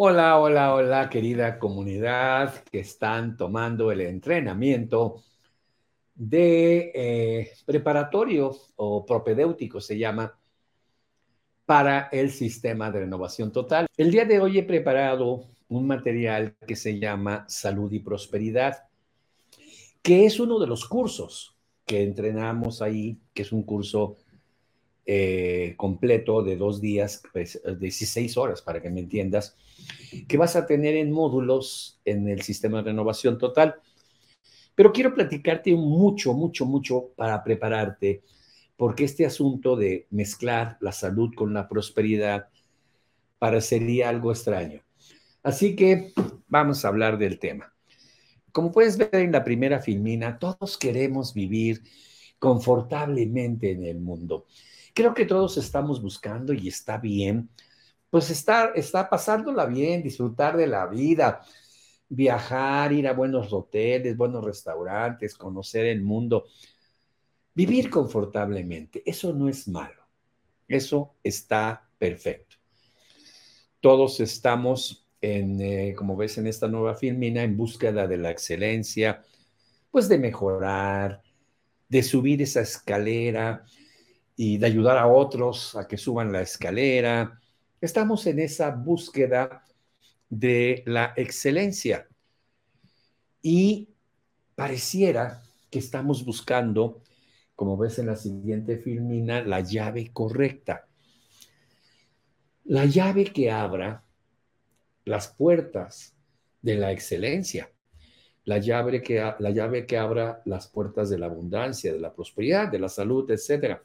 Hola, hola, hola, querida comunidad que están tomando el entrenamiento de eh, preparatorio o propedéutico, se llama, para el sistema de renovación total. El día de hoy he preparado un material que se llama Salud y Prosperidad, que es uno de los cursos que entrenamos ahí, que es un curso eh, completo de dos días, pues, 16 horas, para que me entiendas, que vas a tener en módulos en el sistema de renovación total. Pero quiero platicarte mucho, mucho, mucho para prepararte, porque este asunto de mezclar la salud con la prosperidad parecería algo extraño. Así que vamos a hablar del tema. Como puedes ver en la primera filmina, todos queremos vivir confortablemente en el mundo creo que todos estamos buscando y está bien, pues está, está pasándola bien, disfrutar de la vida, viajar, ir a buenos hoteles, buenos restaurantes, conocer el mundo, vivir confortablemente. Eso no es malo, eso está perfecto. Todos estamos en, eh, como ves en esta nueva filmina, en búsqueda de la excelencia, pues de mejorar, de subir esa escalera, y de ayudar a otros a que suban la escalera. Estamos en esa búsqueda de la excelencia y pareciera que estamos buscando, como ves en la siguiente filmina, la llave correcta. La llave que abra las puertas de la excelencia. La llave que, la llave que abra las puertas de la abundancia, de la prosperidad, de la salud, etcétera.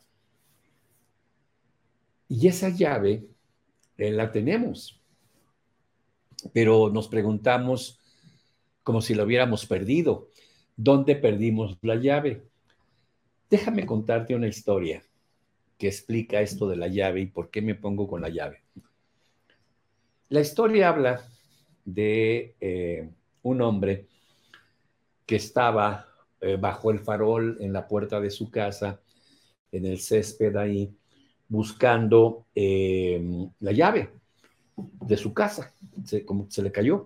Y esa llave eh, la tenemos, pero nos preguntamos como si la hubiéramos perdido. ¿Dónde perdimos la llave? Déjame contarte una historia que explica esto de la llave y por qué me pongo con la llave. La historia habla de eh, un hombre que estaba eh, bajo el farol en la puerta de su casa, en el césped ahí, buscando em, la llave de su casa, se, como se le cayó.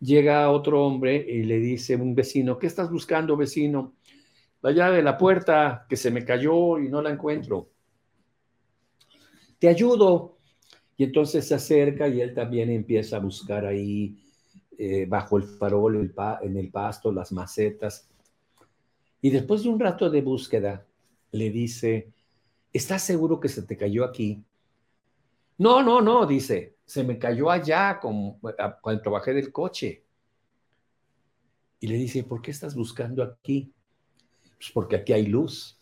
Llega otro hombre y le dice un vecino, ¿qué estás buscando, vecino? La llave de la puerta que se me cayó y no la encuentro. Te ayudo. Y entonces se acerca y él también empieza a buscar ahí eh, bajo el farol, en el pasto, las macetas. Y después de un rato de búsqueda, le dice, ¿estás seguro que se te cayó aquí? No, no, no, dice, se me cayó allá cuando trabajé del coche. Y le dice, ¿por qué estás buscando aquí? Pues porque aquí hay luz.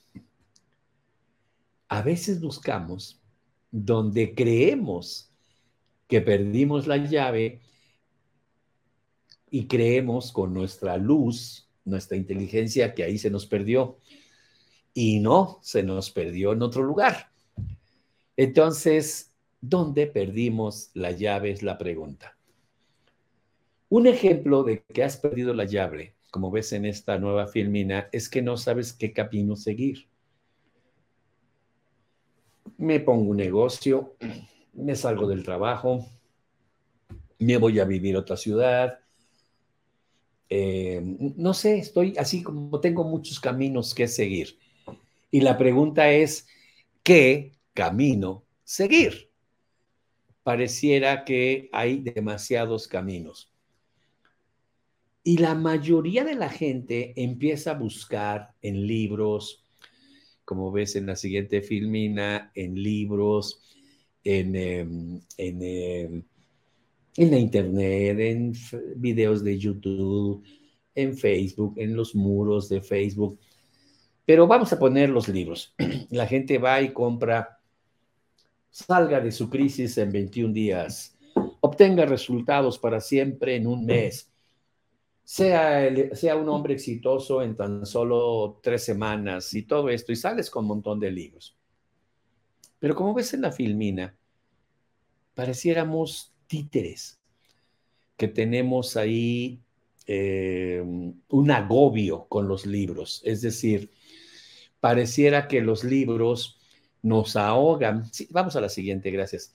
A veces buscamos donde creemos que perdimos la llave y creemos con nuestra luz, nuestra inteligencia, que ahí se nos perdió y no, se nos perdió en otro lugar. Entonces, ¿dónde perdimos la llave? Es la pregunta. Un ejemplo de que has perdido la llave, como ves en esta nueva filmina, es que no sabes qué camino seguir. Me pongo un negocio, me salgo del trabajo, me voy a vivir a otra ciudad, eh, no sé, estoy así como tengo muchos caminos que seguir. Y la pregunta es, ¿qué camino seguir? Pareciera que hay demasiados caminos. Y la mayoría de la gente empieza a buscar en libros, como ves en la siguiente filmina, en libros, en, em, en, em, en la internet, en videos de YouTube, en Facebook, en los muros de Facebook pero vamos a poner los libros. La gente va y compra, salga de su crisis en 21 días, obtenga resultados para siempre en un mes, sea, un hombre exitoso en tan solo tres semanas y todo esto, y sales con un montón de libros. Pero como ves en la filmina, pareciéramos títeres que tenemos ahí eh, un agobio con los libros, es decir, pareciera que los libros nos ahogan. vamos a la siguiente, gracias.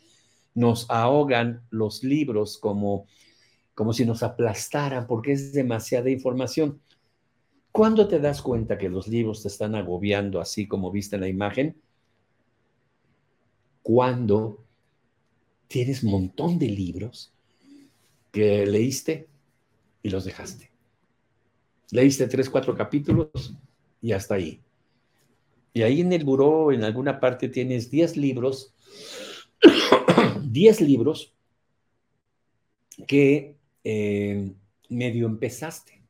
nos ahogan los libros como, como si nos aplastaran porque es demasiada información. ¿Cuándo te das cuenta que los libros te están agobiando así como viste en la imagen? Cuando tienes un montón de libros que leíste y los dejaste. Leíste tres, cuatro capítulos y hasta ahí. Y ahí en el buró, en alguna parte, tienes diez libros, diez libros que eh, medio empezaste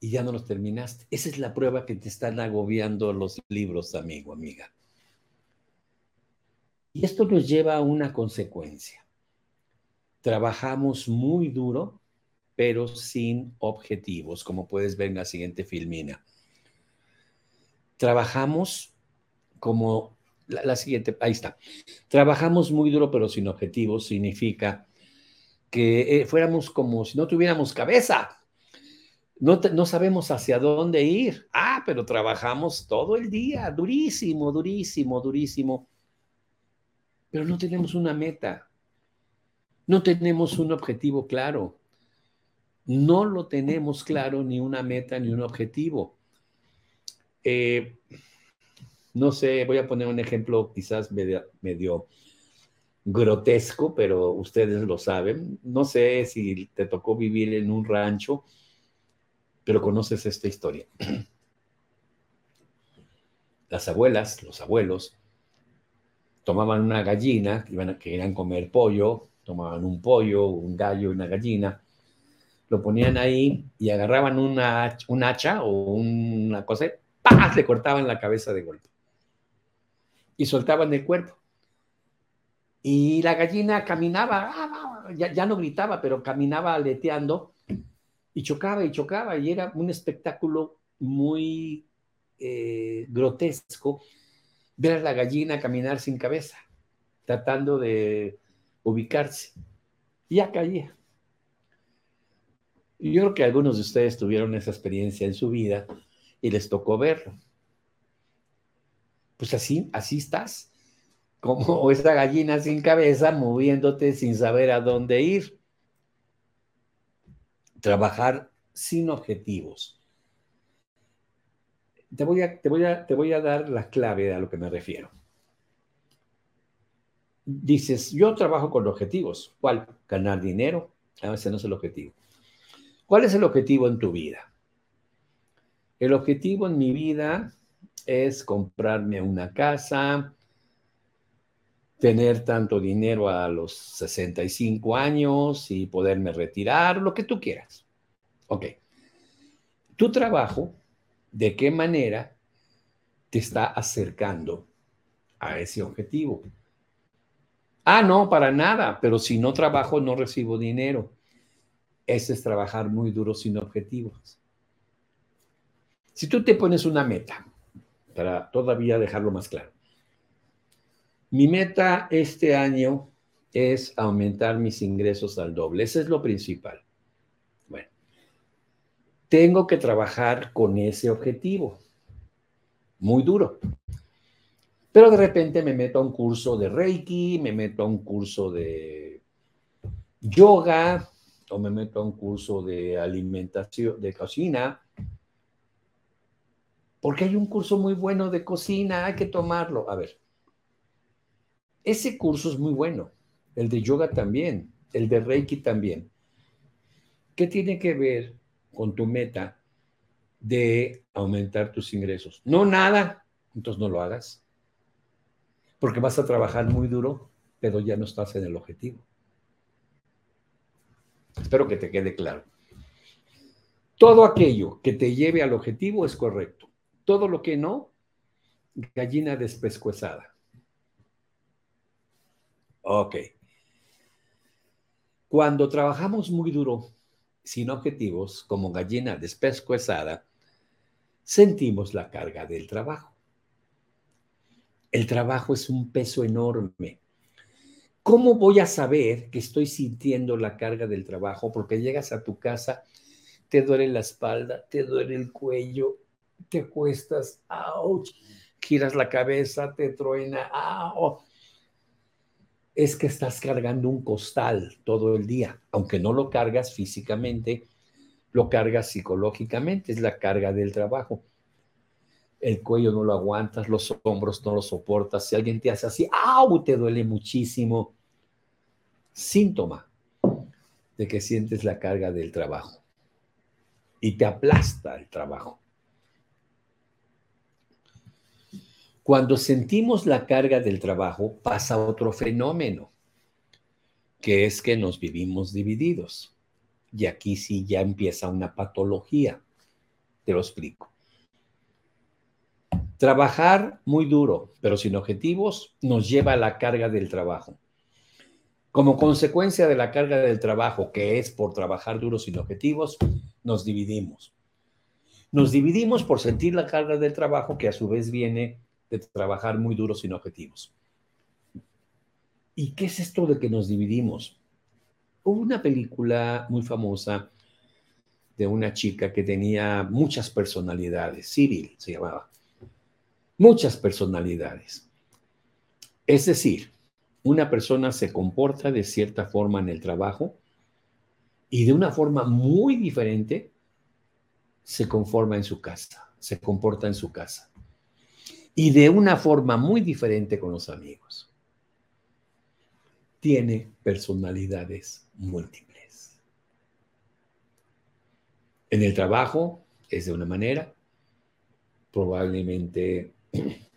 y ya no los terminaste. Esa es la prueba que te están agobiando los libros, amigo, amiga. Y esto nos lleva a una consecuencia. Trabajamos muy duro, pero sin objetivos, como puedes ver en la siguiente filmina. Trabajamos como la, siguiente, ahí está. Trabajamos muy duro, pero sin objetivos, significa que eh, fuéramos como si no tuviéramos cabeza. No, no, sabemos hacia dónde ir. Ah, pero trabajamos todo el día, durísimo, durísimo, durísimo pero no tenemos una meta, no tenemos un objetivo claro, no lo tenemos claro ni una meta ni un objetivo. Eh, no sé, voy a poner un ejemplo quizás medio, grotesco, pero ustedes lo saben. No sé si te tocó vivir en un rancho, pero conoces esta historia. Las abuelas, los abuelos, tomaban una gallina, iban a, querían comer pollo, tomaban un pollo, un gallo una gallina, lo ponían ahí y agarraban una, un hacha o una cosa, ¡pah! le cortaban la cabeza de golpe. Y soltaban el cuerpo. Y la gallina caminaba, ah, ya, ya no gritaba, pero caminaba aleteando y chocaba y chocaba y era un espectáculo muy eh, grotesco ver a la gallina caminar sin cabeza, tratando de ubicarse. Y ya caía. Yo creo que algunos de ustedes tuvieron esa experiencia en su vida y les tocó verlo. Pues así, así estás, como esa gallina sin cabeza, moviéndote sin saber a dónde ir. Trabajar sin objetivos te voy, a, te, voy a, te voy a dar la clave a lo que me refiero. Dices, yo trabajo con objetivos. ¿Cuál? Ganar dinero. A veces no es el objetivo. ¿Cuál es el objetivo en tu vida? El objetivo en mi vida es comprarme una casa, tener tanto dinero a los 65 años y poderme retirar, lo que tú quieras. Ok. Tu trabajo de qué manera te está acercando a ese objetivo. Ah, no, para nada, pero si no trabajo no recibo dinero. Ese es trabajar muy duro sin objetivos. Si tú te pones una meta, para todavía dejarlo más claro, mi meta este año es aumentar mis ingresos al doble. Ese es lo principal tengo que trabajar con ese objetivo. Muy duro. Pero de repente me meto a un curso de Reiki, me meto a un curso de yoga, o me meto a un curso de alimentación, de cocina, porque hay un curso muy bueno de cocina, hay que tomarlo. A ver, ese curso es muy bueno, el de yoga también, el de Reiki también. ¿Qué tiene que ver con tu meta de aumentar tus ingresos. No nada, entonces no lo hagas. Porque vas a trabajar muy duro, pero ya no estás en el objetivo. Espero que te quede claro. Todo aquello que te lleve al objetivo es correcto. Todo lo que no, gallina despescuezada. Ok. Cuando trabajamos muy duro sin objetivos, como gallina despescuezada, sentimos la carga del trabajo. El trabajo es un peso enorme. ¿Cómo voy a saber que estoy sintiendo la carga del trabajo? Porque llegas a tu casa, te duele la espalda, te duele el cuello, te cuestas, ¡ouch! giras la cabeza, te truena, es que estás cargando un costal todo el día, aunque no lo cargas físicamente, lo cargas psicológicamente, es la carga del trabajo. El cuello no lo aguantas, los hombros no lo soportas. Si alguien te hace así, ¡au! Te duele muchísimo. Síntoma de que sientes la carga del trabajo y te aplasta el trabajo. Cuando sentimos la carga del trabajo, pasa otro fenómeno, que es que nos vivimos divididos. Y aquí sí ya empieza una patología. Te lo explico. Trabajar muy duro, pero sin objetivos, nos lleva a la carga del trabajo. Como consecuencia de la carga del trabajo, que es por trabajar duro sin objetivos, nos dividimos. Nos dividimos por sentir la carga del trabajo, que a su vez viene de trabajar muy duro sin objetivos. ¿Y qué es esto de que nos dividimos? Hubo una película muy famosa de una chica que tenía muchas personalidades, Cyril se llamaba, muchas personalidades. Es decir, una persona se comporta de cierta forma en el trabajo y de una forma muy diferente se conforma en su casa, se comporta en su casa y de una forma muy diferente con los amigos. Tiene personalidades múltiples. En el trabajo es de una manera, probablemente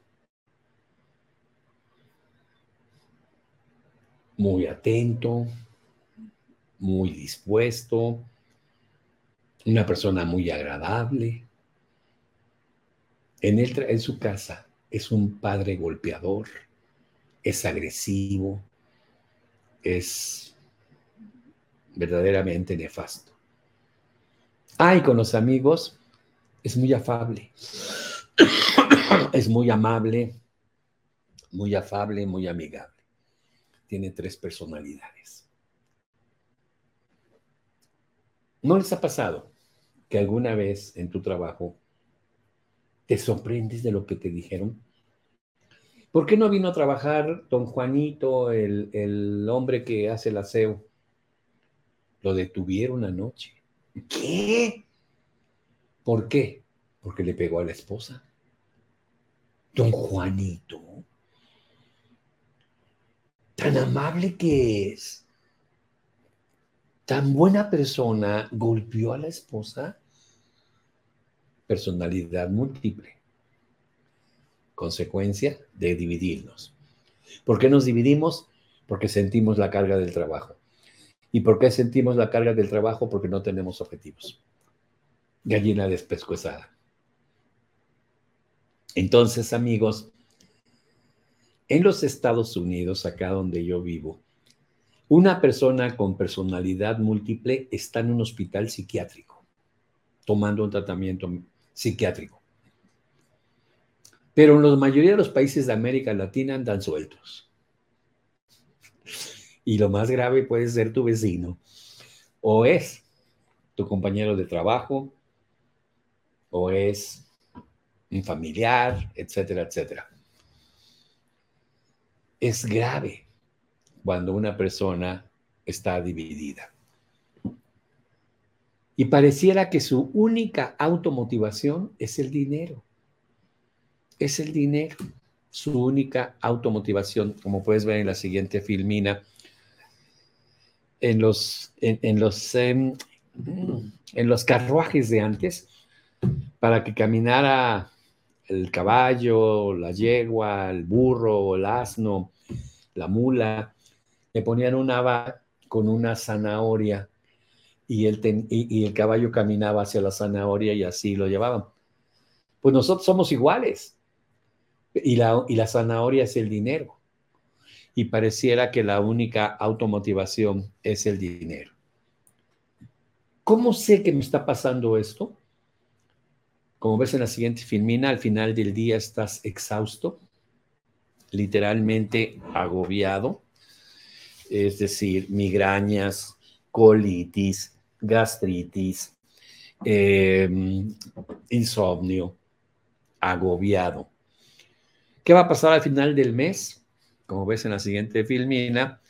muy atento, muy dispuesto, una persona muy agradable. En, su casa es un padre golpeador, es agresivo, es verdaderamente nefasto. Ay, con los amigos es muy afable, es muy amable, muy afable, muy amigable. Tiene tres personalidades. ¿No les ha pasado que alguna vez en tu trabajo te sorprendes de lo que te dijeron? ¿Por qué no vino a trabajar don Juanito, el, hombre que hace el aseo? Lo detuvieron anoche. ¿Qué? ¿Por qué? Porque le pegó a la esposa. Don Juanito, tan amable que es, tan buena persona, golpeó a la esposa. Personalidad múltiple consecuencia de dividirnos. ¿Por qué nos dividimos? Porque sentimos la carga del trabajo. ¿Y por qué sentimos la carga del trabajo? Porque no tenemos objetivos. Gallina despescuezada. Entonces, amigos, en los Estados Unidos, acá donde yo vivo, una persona con personalidad múltiple está en un hospital psiquiátrico, tomando un tratamiento psiquiátrico. Pero en la mayoría de los países de América Latina andan sueltos. Y lo más grave puede ser tu vecino. O es tu compañero de trabajo, o es un familiar, etcétera, etcétera. Es grave cuando una persona está dividida. Y pareciera que su única automotivación es el dinero es el dinero, su única automotivación, como puedes ver en la siguiente filmina. En los, en, los, em, en los carruajes de antes, para que caminara el caballo, la yegua, el burro, el asno, la mula, le ponían una va con una zanahoria y el, y el caballo caminaba hacia la zanahoria y así lo llevaban. Pues nosotros somos iguales. Y la, y la zanahoria es el dinero. Y pareciera que la única automotivación es el dinero. ¿Cómo sé que me está pasando esto? Como ves en la siguiente filmina, al final del día estás exhausto, literalmente agobiado, es decir, migrañas, colitis, gastritis, em, insomnio, agobiado. ¿Qué va a pasar al final del mes? como ves en la siguiente filmina,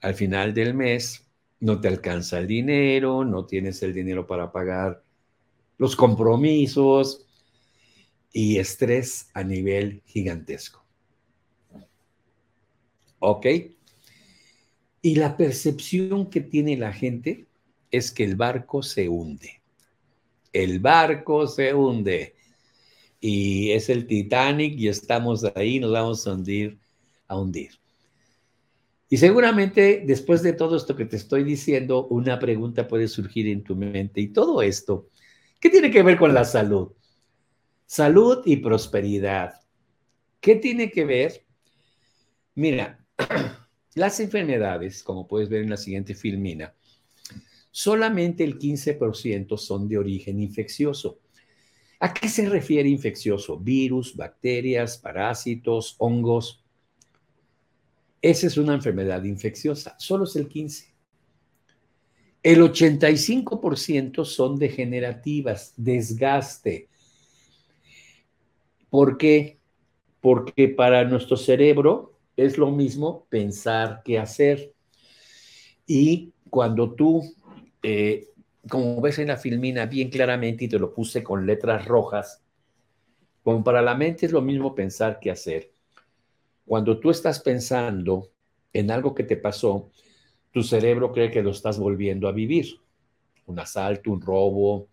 al final del mes no te alcanza el dinero, no tienes el dinero para pagar los compromisos y estrés a nivel gigantesco. ¿Ok? Y la percepción que tiene la gente es que el barco se hunde. El barco se hunde. Y es el Titanic y estamos ahí, nos vamos a hundir, a hundir. Y seguramente después de todo esto que te estoy diciendo, una pregunta puede surgir en tu mente. Y todo esto, ¿qué tiene que ver con la salud? Salud y prosperidad. ¿Qué tiene que ver? Mira, las enfermedades, como puedes ver en la siguiente filmina, solamente el 15% son de origen infeccioso. ¿A qué se refiere infeccioso? Virus, bacterias, parásitos, hongos. Esa es una enfermedad infecciosa, solo es el 15. El 85% son degenerativas, desgaste. ¿Por qué? Porque para nuestro cerebro es lo mismo pensar que hacer. Y cuando tú, eh, como ves en la filmina bien claramente y te lo puse con letras rojas, como para la mente es lo mismo pensar que hacer. Cuando tú estás pensando en algo que te pasó, tu cerebro cree que lo estás volviendo a vivir. Un asalto, un robo,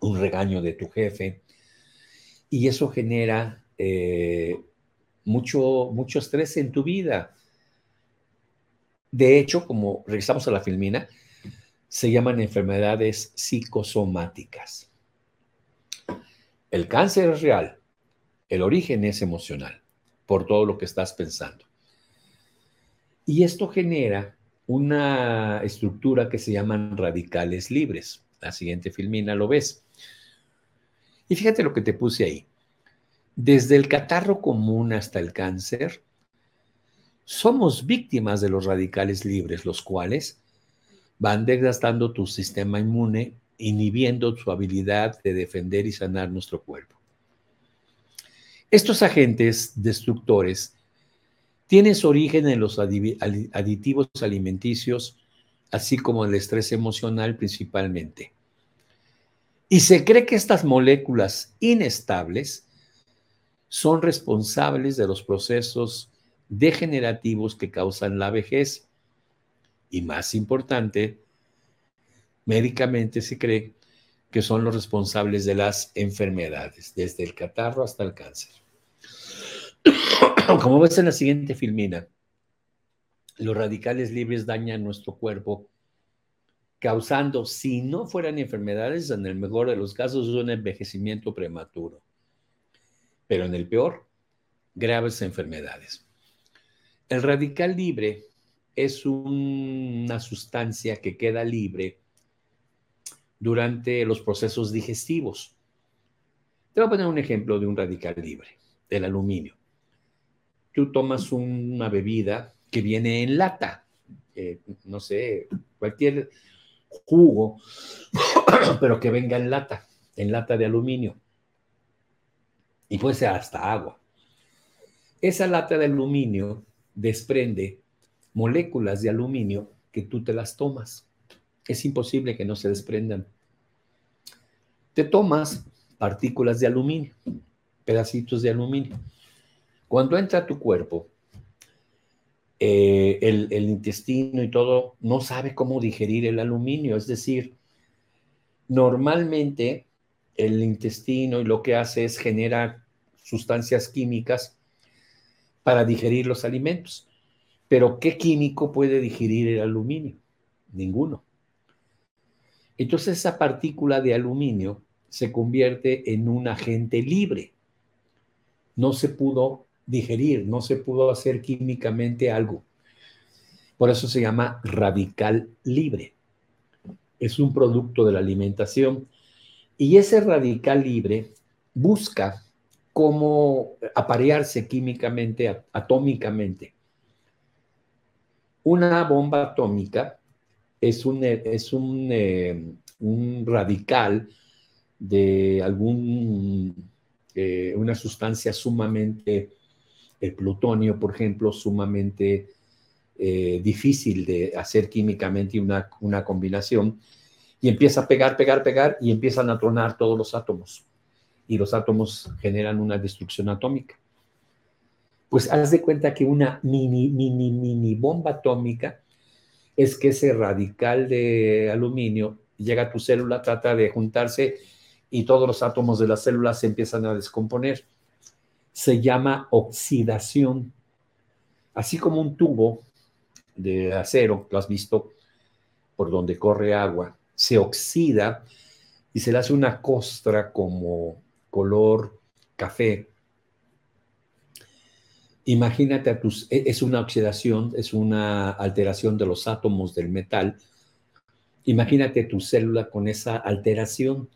un regaño de tu jefe. Y eso genera eh, mucho, mucho estrés en tu vida. De hecho, como regresamos a la filmina, se llaman enfermedades psicosomáticas. El cáncer es real, el origen es emocional por todo lo que estás pensando. Y esto genera una estructura que se llaman radicales libres. La siguiente filmina lo ves. Y fíjate lo que te puse ahí. Desde el catarro común hasta el cáncer, somos víctimas de los radicales libres, los cuales van desgastando tu sistema inmune, inhibiendo su habilidad de defender y sanar nuestro cuerpo. Estos agentes destructores tienen su origen en los aditivos alimenticios, así como el estrés emocional principalmente. Y se cree que estas moléculas inestables son responsables de los procesos degenerativos que causan la vejez. Y más importante, médicamente se cree que son los responsables de las enfermedades, desde el catarro hasta el cáncer. Como ves en la siguiente filmina, los radicales libres dañan nuestro cuerpo, causando, si no fueran enfermedades, en el mejor de los casos, un envejecimiento prematuro. Pero en el peor, graves enfermedades. El radical libre es una sustancia que queda libre durante los procesos digestivos. Te voy a poner un ejemplo de un radical libre, del aluminio tú tomas una bebida que viene en lata, eh, no sé, cualquier jugo, pero que venga en lata, en lata de aluminio. Y puede ser hasta agua. Esa lata de aluminio desprende moléculas de aluminio que tú te las tomas. Es imposible que no se desprendan. Te tomas partículas de aluminio, pedacitos de aluminio cuando entra tu cuerpo, eh, el, intestino y todo no sabe cómo digerir el aluminio. Es decir, normalmente el intestino y lo que hace es generar sustancias químicas para digerir los alimentos. Pero ¿qué químico puede digerir el aluminio? Ninguno. Entonces esa partícula de aluminio se convierte en un agente libre. No se pudo digerir, no se pudo hacer químicamente algo. Por eso se llama radical libre. Es un producto de la alimentación y ese radical libre busca cómo aparearse químicamente, atómicamente. Una bomba atómica es un, es un, eh, un radical de algún, eh, una sustancia sumamente el plutonio, por ejemplo, sumamente eh, difícil de hacer químicamente una, una combinación, y empieza a pegar, pegar, pegar, y empiezan a tronar todos los átomos. Y los átomos generan una destrucción atómica. Pues haz de cuenta que una mini, mini, mini bomba atómica es que ese radical de aluminio llega a tu célula, trata de juntarse y todos los átomos de la célula se empiezan a descomponer. Se llama oxidación. Así como un tubo de acero, lo has visto, por donde corre agua, se oxida y se le hace una costra como color café. Imagínate a tus, e, es una oxidación, es una alteración de los átomos del metal. Imagínate tu célula con esa alteración.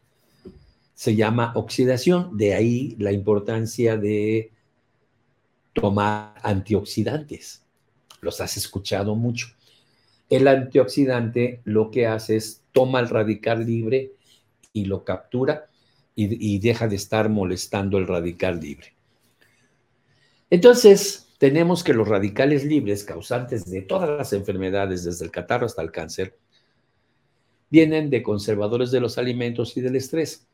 Se llama oxidación, de ahí la importancia de tomar antioxidantes. Los has escuchado mucho. El antioxidante lo que hace es toma el radical libre y lo captura y, deja de estar molestando el radical libre. Entonces, tenemos que los radicales libres, causantes de todas las enfermedades, desde el catarro hasta el cáncer, vienen de conservadores de los alimentos y del estrés.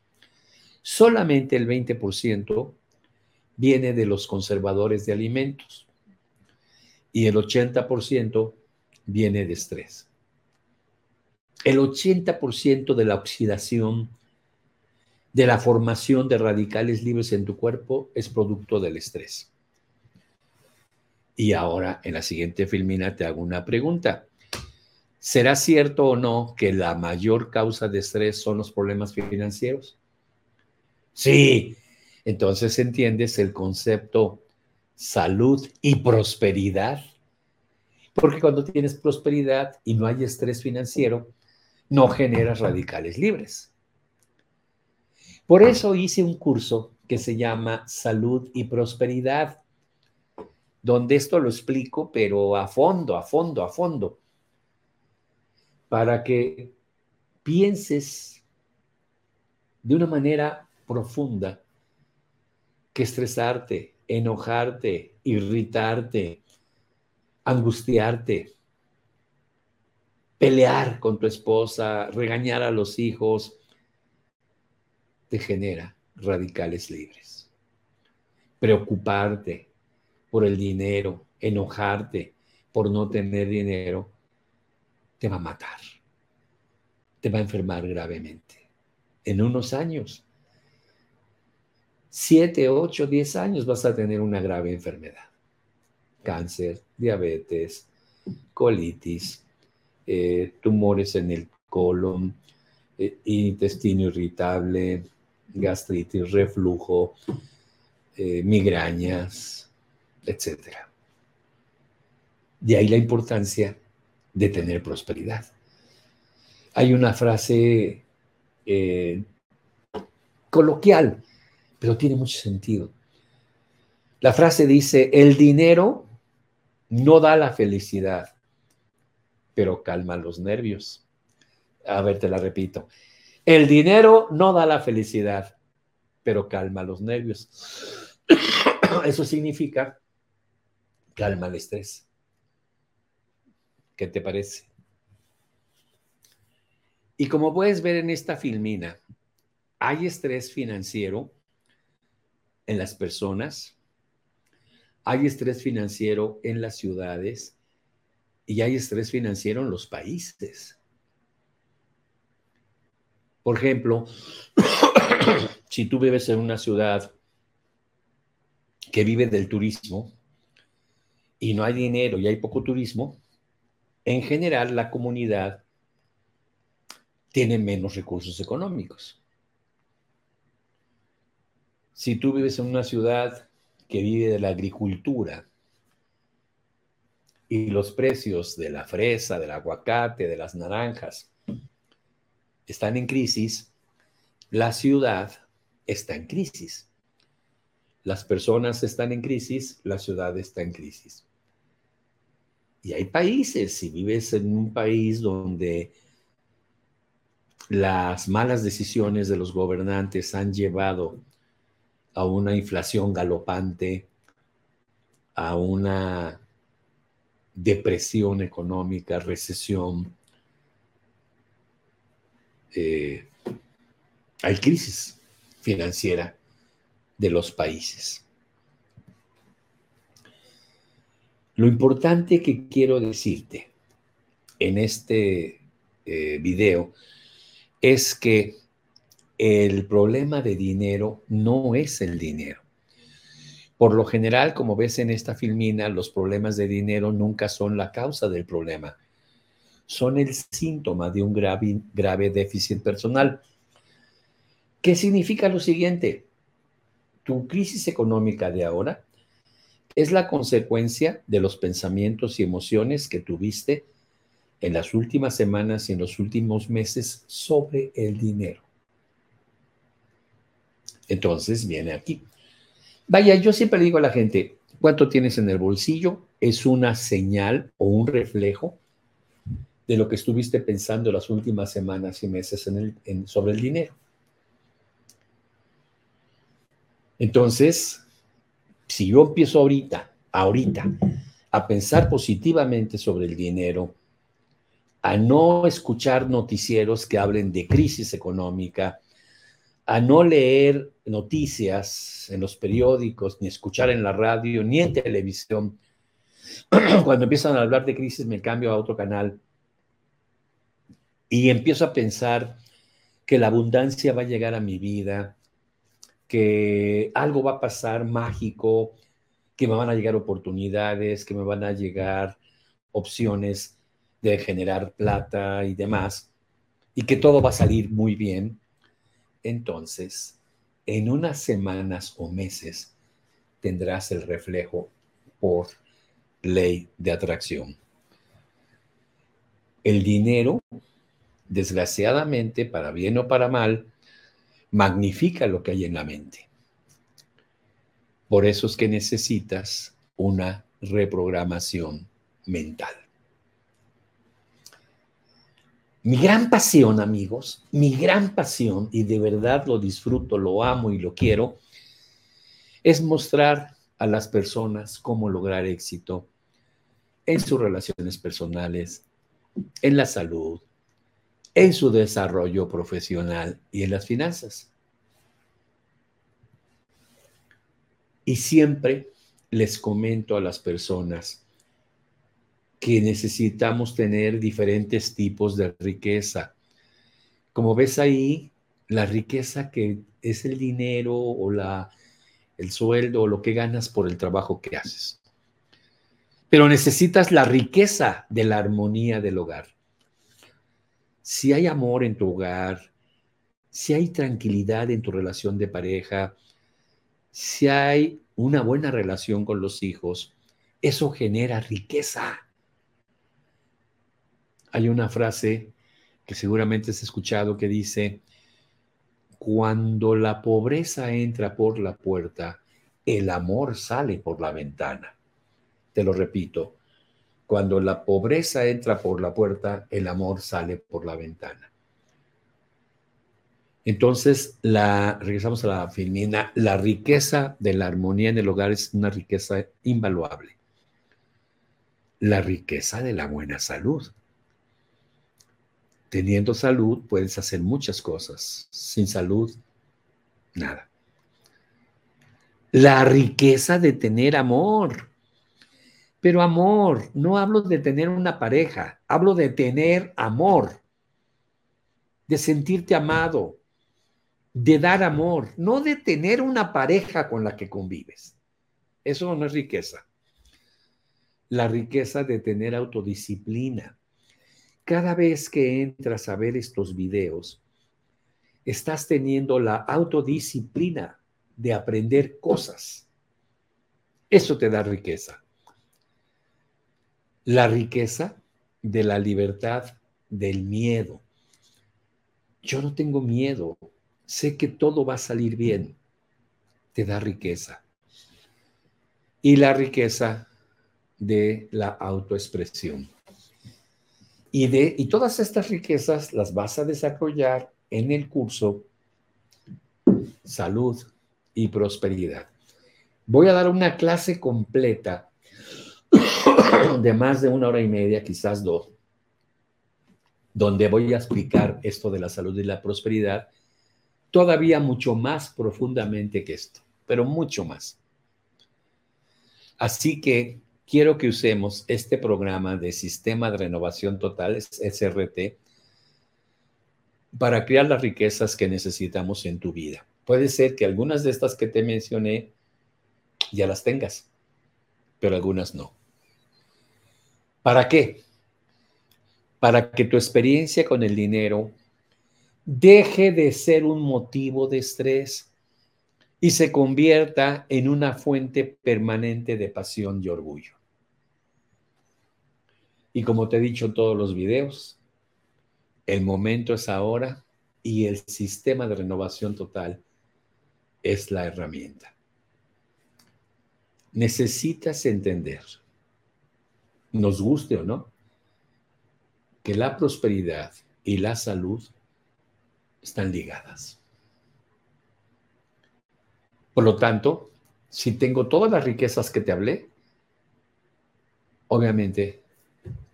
Solamente el 20% viene de los conservadores de alimentos y el 80% viene de estrés. El 80% de la oxidación, de la formación de radicales libres en tu cuerpo es producto del estrés. Y ahora, en la siguiente filmina, te hago una pregunta. ¿Será cierto o no que la mayor causa de estrés son los problemas financieros? Sí. Entonces entiendes el concepto salud y prosperidad. Porque cuando tienes prosperidad y no hay estrés financiero, no generas radicales libres. Por eso hice un curso que se llama Salud y Prosperidad, donde esto lo explico, pero a fondo, a fondo, a fondo, para que pienses de una manera profunda que estresarte, enojarte, irritarte, angustiarte, pelear con tu esposa, regañar a los hijos, te genera radicales libres. Preocuparte por el dinero, enojarte por no tener dinero, te va a matar, te va a enfermar gravemente. En unos años, siete, ocho, diez años vas a tener una grave enfermedad. Cáncer, diabetes, colitis, eh, tumores en el colon, eh, intestino irritable, gastritis, reflujo, eh, migrañas, etc. De ahí la importancia de tener prosperidad. Hay una frase coloquial, pero tiene mucho sentido. La frase dice, el dinero no da la felicidad, pero calma los nervios. A ver, te la repito. El dinero no da la felicidad, pero calma los nervios. Eso significa calma el estrés. ¿Qué te parece? Y como puedes ver en esta filmina, hay estrés financiero en las personas, hay estrés financiero en las ciudades y hay estrés financiero en los países. Por ejemplo, si tú vives en una ciudad que vive del turismo y no hay dinero y hay poco turismo, en general la comunidad tiene menos recursos económicos. Si tú vives en una ciudad que vive de la agricultura y los precios de la fresa, del aguacate, de las naranjas están en crisis, la ciudad está en crisis. Las personas están en crisis, la ciudad está en crisis. Y hay países, si vives en un país donde las malas decisiones de los gobernantes han llevado a una inflación galopante, a una depresión económica, recesión. Eh, hay crisis financiera de los países. Lo importante que quiero decirte en este eh, video es que el problema de dinero no es el dinero. Por lo general, como ves en esta filmina, los problemas de dinero nunca son la causa del problema. Son el síntoma de un grave, grave déficit personal. ¿Qué significa lo siguiente? Tu crisis económica de ahora es la consecuencia de los pensamientos y emociones que tuviste en las últimas semanas y en los últimos meses sobre el dinero. Entonces viene aquí. Vaya, yo siempre digo a la gente, cuánto tienes en el bolsillo es una señal o un reflejo de lo que estuviste pensando las últimas semanas y meses sobre el dinero. Entonces, si yo empiezo ahorita, ahorita, a pensar positivamente sobre el dinero, a no escuchar noticieros que hablen de crisis económica, a no leer noticias en los periódicos, ni escuchar en la radio, ni en televisión. Cuando empiezan a hablar de crisis me cambio a otro canal y empiezo a pensar que la abundancia va a llegar a mi vida, que algo va a pasar mágico, que me van a llegar oportunidades, que me van a llegar opciones de generar plata y demás, y que todo va a salir muy bien entonces, en unas semanas o meses tendrás el reflejo por ley de atracción. El dinero, desgraciadamente, para bien o para mal, magnifica lo que hay en la mente. Por eso es que necesitas una reprogramación mental. Mi gran pasión, amigos, mi gran pasión, y de verdad lo disfruto, lo amo y lo quiero, es mostrar a las personas cómo lograr éxito en sus relaciones personales, en la salud, en su desarrollo profesional y en las finanzas. Y siempre les comento a las personas, que necesitamos tener diferentes tipos de riqueza. Como ves ahí, la riqueza que es el dinero o la, el sueldo o lo que ganas por el trabajo que haces. Pero necesitas la riqueza de la armonía del hogar. Si hay amor en tu hogar, si hay tranquilidad en tu relación de pareja, si hay una buena relación con los hijos, eso genera riqueza. Hay una frase que seguramente has escuchado que dice, cuando la pobreza entra por la puerta, el amor sale por la ventana. Te lo repito, cuando la pobreza entra por la puerta, el amor sale por la ventana. Entonces, la, regresamos a la filmina, la riqueza de la armonía en el hogar es una riqueza invaluable. La riqueza de la buena salud Teniendo salud puedes hacer muchas cosas. Sin salud, nada. La riqueza de tener amor. Pero amor, no hablo de tener una pareja, hablo de tener amor, de sentirte amado, de dar amor, no de tener una pareja con la que convives. Eso no es riqueza. La riqueza de tener autodisciplina, cada vez que entras a ver estos videos, estás teniendo la autodisciplina de aprender cosas. Eso te da riqueza. La riqueza de la libertad del miedo. Yo no tengo miedo. Sé que todo va a salir bien. Te da riqueza. Y la riqueza de la autoexpresión. Y, de, y todas estas riquezas las vas a desarrollar en el curso Salud y Prosperidad. Voy a dar una clase completa de más de una hora y media, quizás dos, donde voy a explicar esto de la salud y la prosperidad todavía mucho más profundamente que esto, pero mucho más. Así que quiero que usemos este programa de Sistema de Renovación Total, SRT, para crear las riquezas que necesitamos en tu vida. Puede ser que algunas de estas que te mencioné ya las tengas, pero algunas no. ¿Para qué? Para que tu experiencia con el dinero deje de ser un motivo de estrés y se convierta en una fuente permanente de pasión y orgullo. Y como te he dicho en todos los videos, el momento es ahora y el sistema de renovación total es la herramienta. Necesitas entender, nos guste o no, que la prosperidad y la salud están ligadas. Por lo tanto, si tengo todas las riquezas que te hablé, obviamente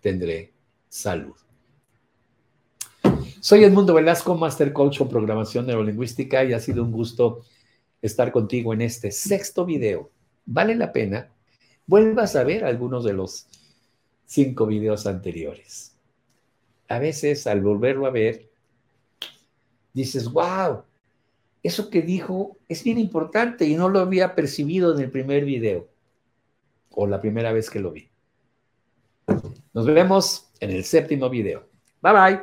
tendré salud. Soy Edmundo Velasco, Master Coach en Programación Neurolingüística y ha sido un gusto estar contigo en este sexto video. Vale la pena, vuelvas a ver algunos de los cinco videos anteriores. A veces al volverlo a ver, dices, wow, eso que dijo es bien importante y no lo había percibido en el primer video o la primera vez que lo vi. Nos vemos en el séptimo video. Bye bye.